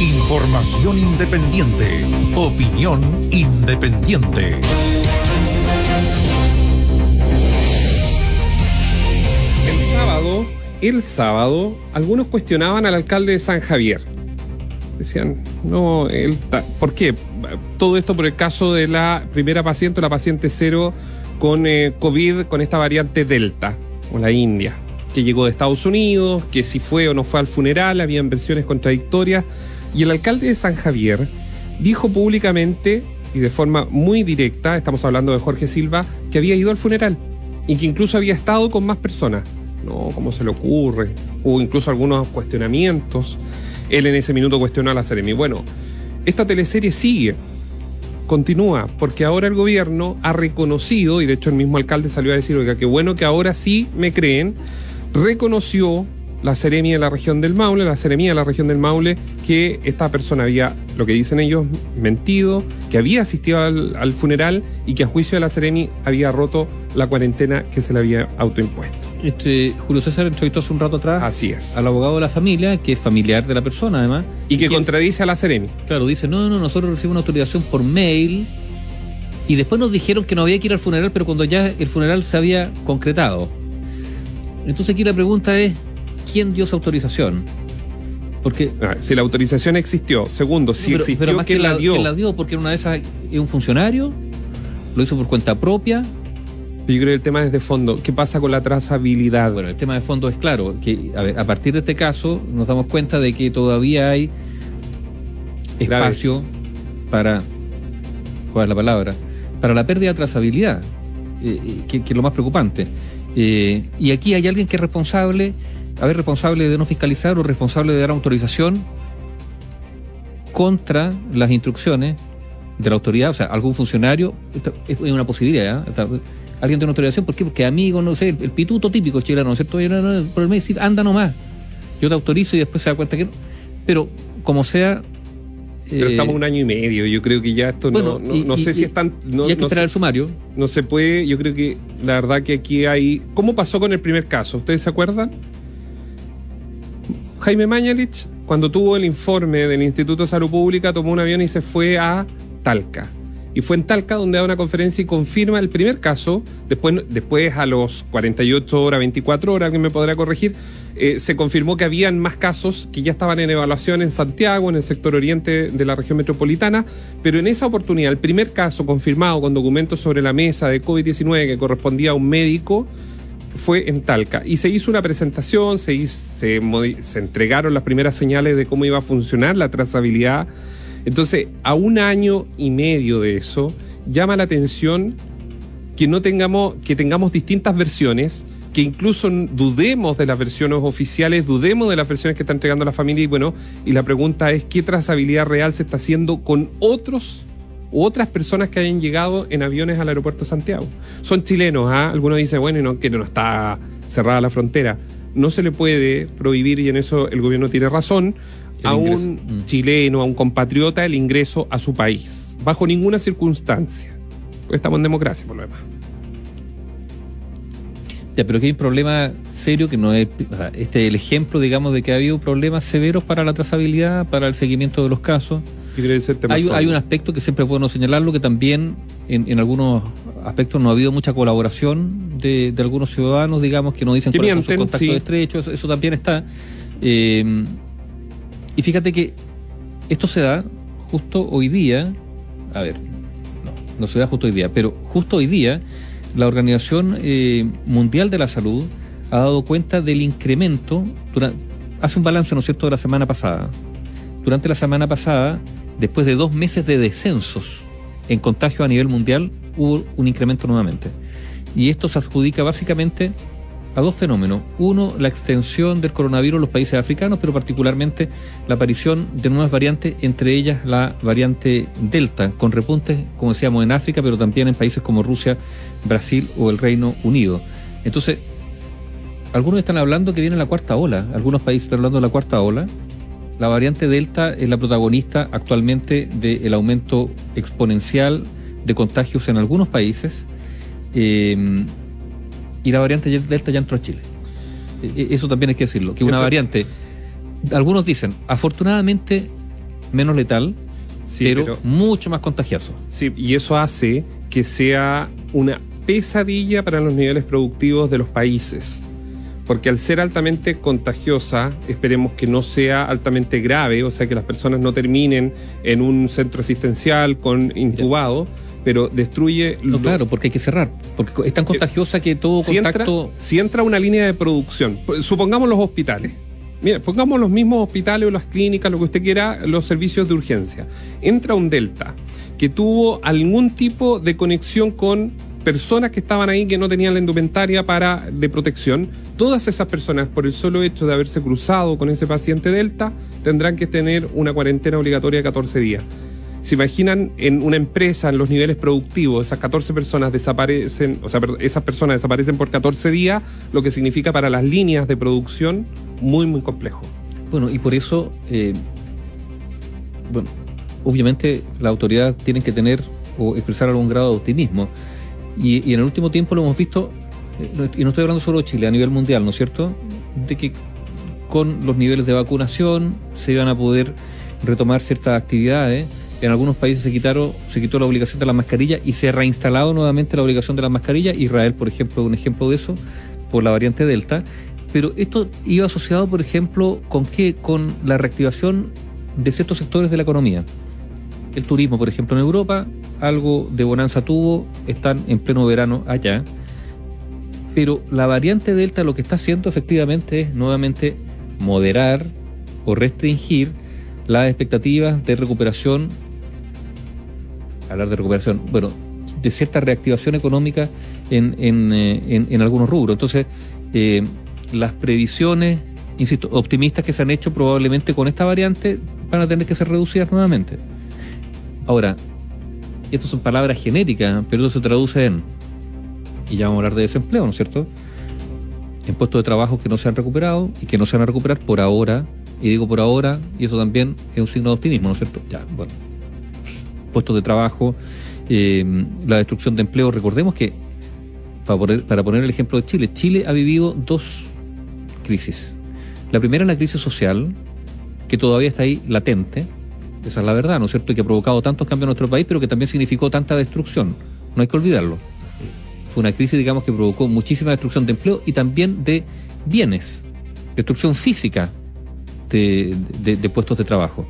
Información independiente. Opinión independiente. El sábado, el sábado, algunos cuestionaban al alcalde de San Javier. Decían, no, él, ¿por qué? Todo esto por el caso de la primera paciente, la paciente cero con eh, COVID, con esta variante Delta, o la India, que llegó de Estados Unidos, que si fue o no fue al funeral, habían versiones contradictorias. Y el alcalde de San Javier dijo públicamente y de forma muy directa, estamos hablando de Jorge Silva, que había ido al funeral y que incluso había estado con más personas. No, ¿cómo se le ocurre? Hubo incluso algunos cuestionamientos. Él en ese minuto cuestionó a la Seremi. Bueno, esta teleserie sigue, continúa, porque ahora el gobierno ha reconocido, y de hecho el mismo alcalde salió a decir, oiga, qué bueno que ahora sí me creen, reconoció la Seremia de la región del Maule, la Seremía de la región del Maule, que esta persona había, lo que dicen ellos, mentido, que había asistido al, funeral y que a juicio de la Seremi había roto la cuarentena que se le había autoimpuesto. Este, Julio César entrevistó hace un rato atrás Así es. al abogado de la familia, que es familiar de la persona además. Y que contradice a la Seremi. Claro, dice, no, no, nosotros recibimos una autorización por mail y después nos dijeron que no había que ir al funeral, pero cuando ya el funeral se había concretado. Entonces aquí la pregunta es, quién dio esa autorización. Porque, ah, si la autorización existió, segundo, si existió, que ¿quién la, dio? ¿quién la dio? Porque una de esas es un funcionario, lo hizo por cuenta propia. Yo creo que el tema es de fondo. ¿Qué pasa con la trazabilidad? Bueno, el tema de fondo es claro, que a, ver, a partir de este caso nos damos cuenta de que todavía hay espacio para, ¿cuál es la palabra? Para la pérdida de trazabilidad, eh, eh, que, es lo más preocupante. Eh, y aquí hay alguien que es responsable a ver, responsable de no fiscalizar o responsable de dar autorización contra las instrucciones de la autoridad, o sea, algún funcionario, es una posibilidad, ¿eh? alguien tiene una autorización, ¿por qué? Porque amigo, no sé, el pituto típico chileno, ¿no es cierto? Por el mes decir, anda nomás, yo te autorizo y después se da cuenta que no. Pero como sea... Pero estamos eh, un año y medio, yo creo que ya esto no, no, sé si están... No, y hay que esperar el sumario. No se puede, yo creo que la verdad que aquí hay... ¿Cómo pasó con el primer caso? ¿Ustedes se acuerdan? Jaime Mañalich, cuando tuvo el informe del Instituto de Salud Pública, tomó un avión y se fue a Talca. Y fue en Talca donde da una conferencia y confirma el primer caso. Después, después a los 48 horas, 24 horas, que me podrá corregir, eh, se confirmó que habían más casos que ya estaban en evaluación en Santiago, en el sector oriente de la región metropolitana. Pero en esa oportunidad, el primer caso confirmado con documentos sobre la mesa de COVID-19 que correspondía a un médico, fue en Talca y se hizo una presentación, se, entregaron las primeras señales de cómo iba a funcionar la trazabilidad. Entonces, a un año y medio de eso, llama la atención que no tengamos, que tengamos distintas versiones, que incluso dudemos de las versiones oficiales, dudemos de las versiones que está entregando la familia y bueno, y la pregunta es qué trazabilidad real se está haciendo con otros u otras personas que hayan llegado en aviones al aeropuerto de Santiago. Son chilenos, ¿ah? algunos dicen, bueno, no, que no está cerrada la frontera. No se le puede prohibir, y en eso el gobierno tiene razón, a un mm. chileno, a un compatriota, el ingreso a su país, bajo ninguna circunstancia. estamos en democracia, por lo demás. Ya, pero que hay un problema serio que no es. este es el ejemplo, digamos, de que ha habido problemas severos para la trazabilidad, para el seguimiento de los casos hay, un aspecto que siempre es bueno señalarlo, que también en, algunos aspectos no ha habido mucha colaboración de, algunos ciudadanos, digamos, que nos dicen cuáles son sus contactos estrechos, eso, también está. Eh, y fíjate que esto se da justo hoy día, a ver, no, no se da justo hoy día, pero justo hoy día la Organización eh, Mundial de la Salud ha dado cuenta del incremento, hace un balance, ¿no es cierto?, de la semana pasada. Durante la semana pasada, después de dos meses de descensos en contagio a nivel mundial, hubo un incremento nuevamente. Y esto se adjudica básicamente a dos fenómenos. Uno, la extensión del coronavirus en los países africanos, pero particularmente la aparición de nuevas variantes, entre ellas la variante Delta, con repuntes, como decíamos, en África, pero también en países como Rusia, Brasil o el Reino Unido. Entonces, algunos están hablando que viene la cuarta ola, algunos países están hablando de la cuarta ola, la variante Delta es la protagonista actualmente del aumento exponencial de contagios en algunos países eh, y la variante Delta ya entró a Chile. E, e, eso también hay que decirlo, que una variante, algunos dicen, afortunadamente menos letal, pero, mucho más contagioso. Sí, y eso hace que sea una pesadilla para los niveles productivos de los países. Porque al ser altamente contagiosa, esperemos que no sea altamente grave, o sea, que las personas no terminen en un centro asistencial con intubado, pero destruye... No, claro, porque hay que cerrar, porque es tan contagiosa que todo contacto... si entra una línea de producción, supongamos los hospitales, Mira, pongamos los mismos hospitales o las clínicas, lo que usted quiera, los servicios de urgencia. Entra un Delta que tuvo algún tipo de conexión con personas que estaban ahí que no tenían la indumentaria para, de protección. Todas esas personas, por el solo hecho de haberse cruzado con ese paciente Delta, tendrán que tener una cuarentena obligatoria de 14 días. ¿Se imaginan en una empresa, en los niveles productivos, esas 14 personas desaparecen, o sea, esas personas desaparecen por 14 días, lo que significa para las líneas de producción muy, muy complejo. Bueno, y por eso, eh, bueno, obviamente la autoridad tiene que tener o expresar algún grado de optimismo. Y, en el último tiempo lo hemos visto, eh, y no estoy hablando solo de Chile, a nivel mundial, ¿no es cierto? De que con los niveles de vacunación se iban a poder retomar ciertas actividades en algunos países se quitaron, se quitó la obligación de la mascarilla y se ha reinstalado nuevamente la obligación de la mascarilla. Israel, por ejemplo, es un ejemplo de eso, por la variante Delta. Pero esto iba asociado, por ejemplo, con qué? Con la reactivación de ciertos sectores de la economía. El turismo, por ejemplo, en Europa, algo de bonanza tuvo, están en pleno verano allá. Pero la variante Delta lo que está haciendo efectivamente es nuevamente moderar o restringir las expectativas de recuperación hablar de recuperación, bueno, de cierta reactivación económica en, en, eh, algunos rubros. Entonces, eh, las previsiones, insisto, optimistas que se han hecho probablemente con esta variante van a tener que ser reducidas nuevamente. Ahora, estas son palabras genéricas, pero eso se traduce en, y ya vamos a hablar de desempleo, ¿no es cierto? En puestos de trabajo que no se han recuperado y que no se van a recuperar por ahora, y digo por ahora, y eso también es un signo de optimismo, ¿no es cierto? Ya, bueno, puestos de trabajo, eh, la destrucción de empleo. Recordemos que, para poner, para poner el ejemplo de Chile, Chile ha vivido dos crisis. La primera es la crisis social, que todavía está ahí latente, esa es la verdad, ¿no es cierto? Y que ha provocado tantos cambios en nuestro país, pero que también significó tanta destrucción. No hay que olvidarlo. Fue una crisis, digamos, que provocó muchísima destrucción de empleo y también de bienes, destrucción física de, puestos de trabajo.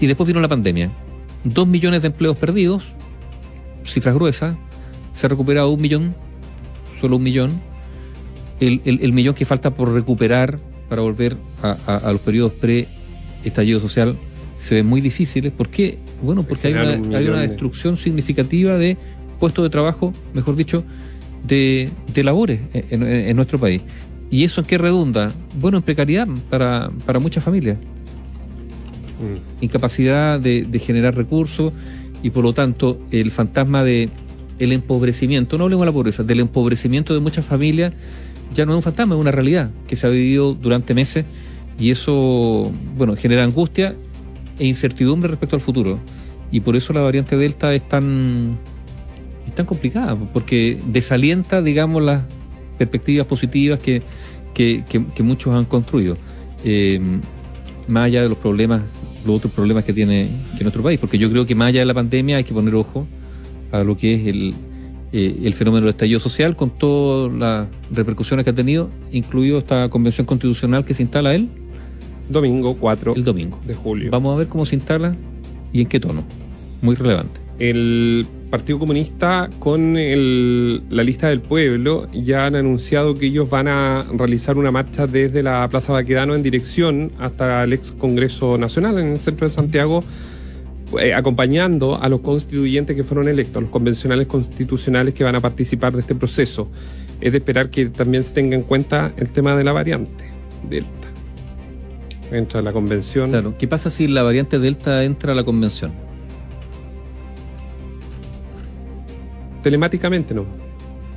Y después vino la pandemia, Dos millones de empleos perdidos, cifras gruesas, se ha recuperado un millón, solo un millón. El, millón que falta por recuperar para volver a, los periodos pre-estallido social se ve muy difíciles. ¿Por qué? Bueno, porque hay una, hay una destrucción significativa de puestos de trabajo, mejor dicho, de, labores en, nuestro país. ¿Y eso en qué redunda? Bueno, en precariedad para, para muchas familias. Mm. incapacidad de, generar recursos y por lo tanto el fantasma de el empobrecimiento, no hablemos de la pobreza, del empobrecimiento de muchas familias ya no es un fantasma, es una realidad que se ha vivido durante meses y eso, bueno, genera angustia e incertidumbre respecto al futuro. Y por eso la variante Delta es tan, es tan complicada, porque desalienta, digamos, las perspectivas positivas que, que, muchos han construido. Eh, más allá de los problemas los otros problemas que tiene que nuestro país, porque yo creo que más allá de la pandemia hay que poner ojo a lo que es el, eh, el fenómeno del estallido social con todas las repercusiones que ha tenido, incluido esta convención constitucional que se instala él. Domingo 4 el domingo. de julio. Vamos a ver cómo se instala y en qué tono. Muy relevante. El Partido Comunista con la lista del pueblo ya han anunciado que ellos van a realizar una marcha desde la Plaza Baquedano en dirección hasta el ex Congreso Nacional en el centro de Santiago, eh, acompañando a los constituyentes que fueron electos, los convencionales constitucionales que van a participar de este proceso. Es de esperar que también se tenga en cuenta el tema de la variante Delta. Entra la convención. Claro, ¿qué pasa si la variante Delta entra a la convención? telemáticamente no.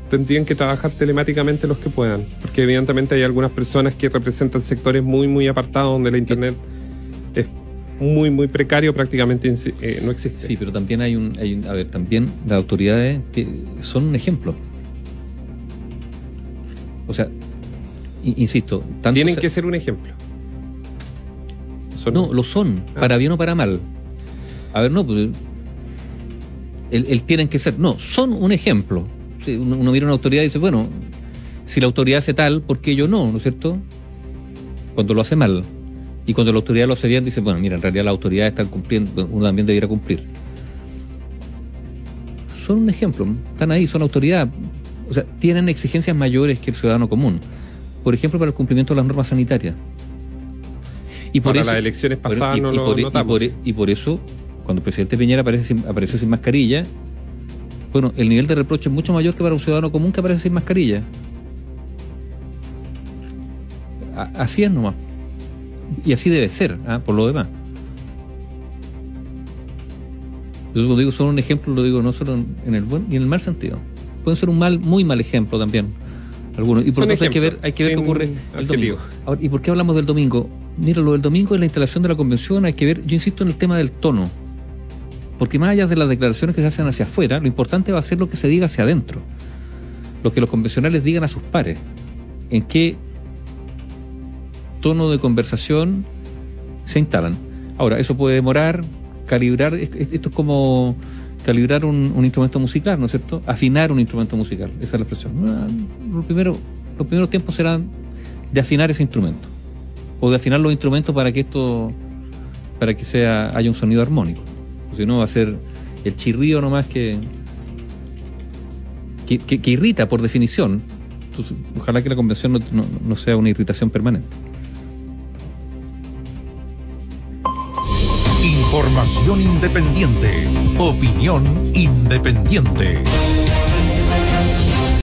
Tendrían que trabajar telemáticamente los que puedan, porque evidentemente hay algunas personas que representan sectores muy, muy apartados donde la Internet es muy, muy precario, prácticamente eh, no existe. Sí, pero también hay un, hay a ver, también las autoridades son un ejemplo. O sea, insisto, tienen que ser un ejemplo. No, lo son, ah. para bien o para mal. A ver, no, pues. El, tienen que ser. No, son un ejemplo. uno, mira una autoridad y dice, bueno, si la autoridad hace tal, ¿por qué yo no? ¿No es cierto? Cuando lo hace mal. Y cuando la autoridad lo hace bien, dice, bueno, mira, en realidad la autoridad está cumpliendo, uno también debiera cumplir. Son un ejemplo, están ahí, son autoridad. O sea, tienen exigencias mayores que el ciudadano común. Por ejemplo, para el cumplimiento de las normas sanitarias. Y por eso, las elecciones pasadas no lo notamos. Y por, eso, cuando el presidente Piñera aparece apareció sin mascarilla, bueno, el nivel de reproche es mucho mayor que para un ciudadano común que aparece sin mascarilla. Así es nomás. Y así debe ser, ¿ah? por lo demás. Yo cuando digo solo un ejemplo, lo digo no solo en el buen ni en el mal sentido. Puede ser un mal, muy mal ejemplo también. Algunos. Y por lo tanto hay que ver, hay que ver qué ocurre el domingo. ¿Y por qué hablamos del domingo? Mira, lo del domingo es la instalación de la convención, hay que ver, yo insisto en el tema del tono. Porque más allá de las declaraciones que se hacen hacia afuera, lo importante va a ser lo que se diga hacia adentro. Lo que los convencionales digan a sus pares. En qué tono de conversación se instalan. Ahora, eso puede demorar, calibrar, esto es como calibrar un, instrumento musical, ¿no es cierto? Afinar un instrumento musical, esa es la expresión. Ah, lo primero, los primeros tiempos serán de afinar ese instrumento, o de afinar los instrumentos para que esto, para que sea, haya un sonido armónico. Si no, va a ser el chirrío nomás que, que, que, irrita por definición. ojalá que la convención no sea una irritación permanente. Información independiente. Opinión independiente.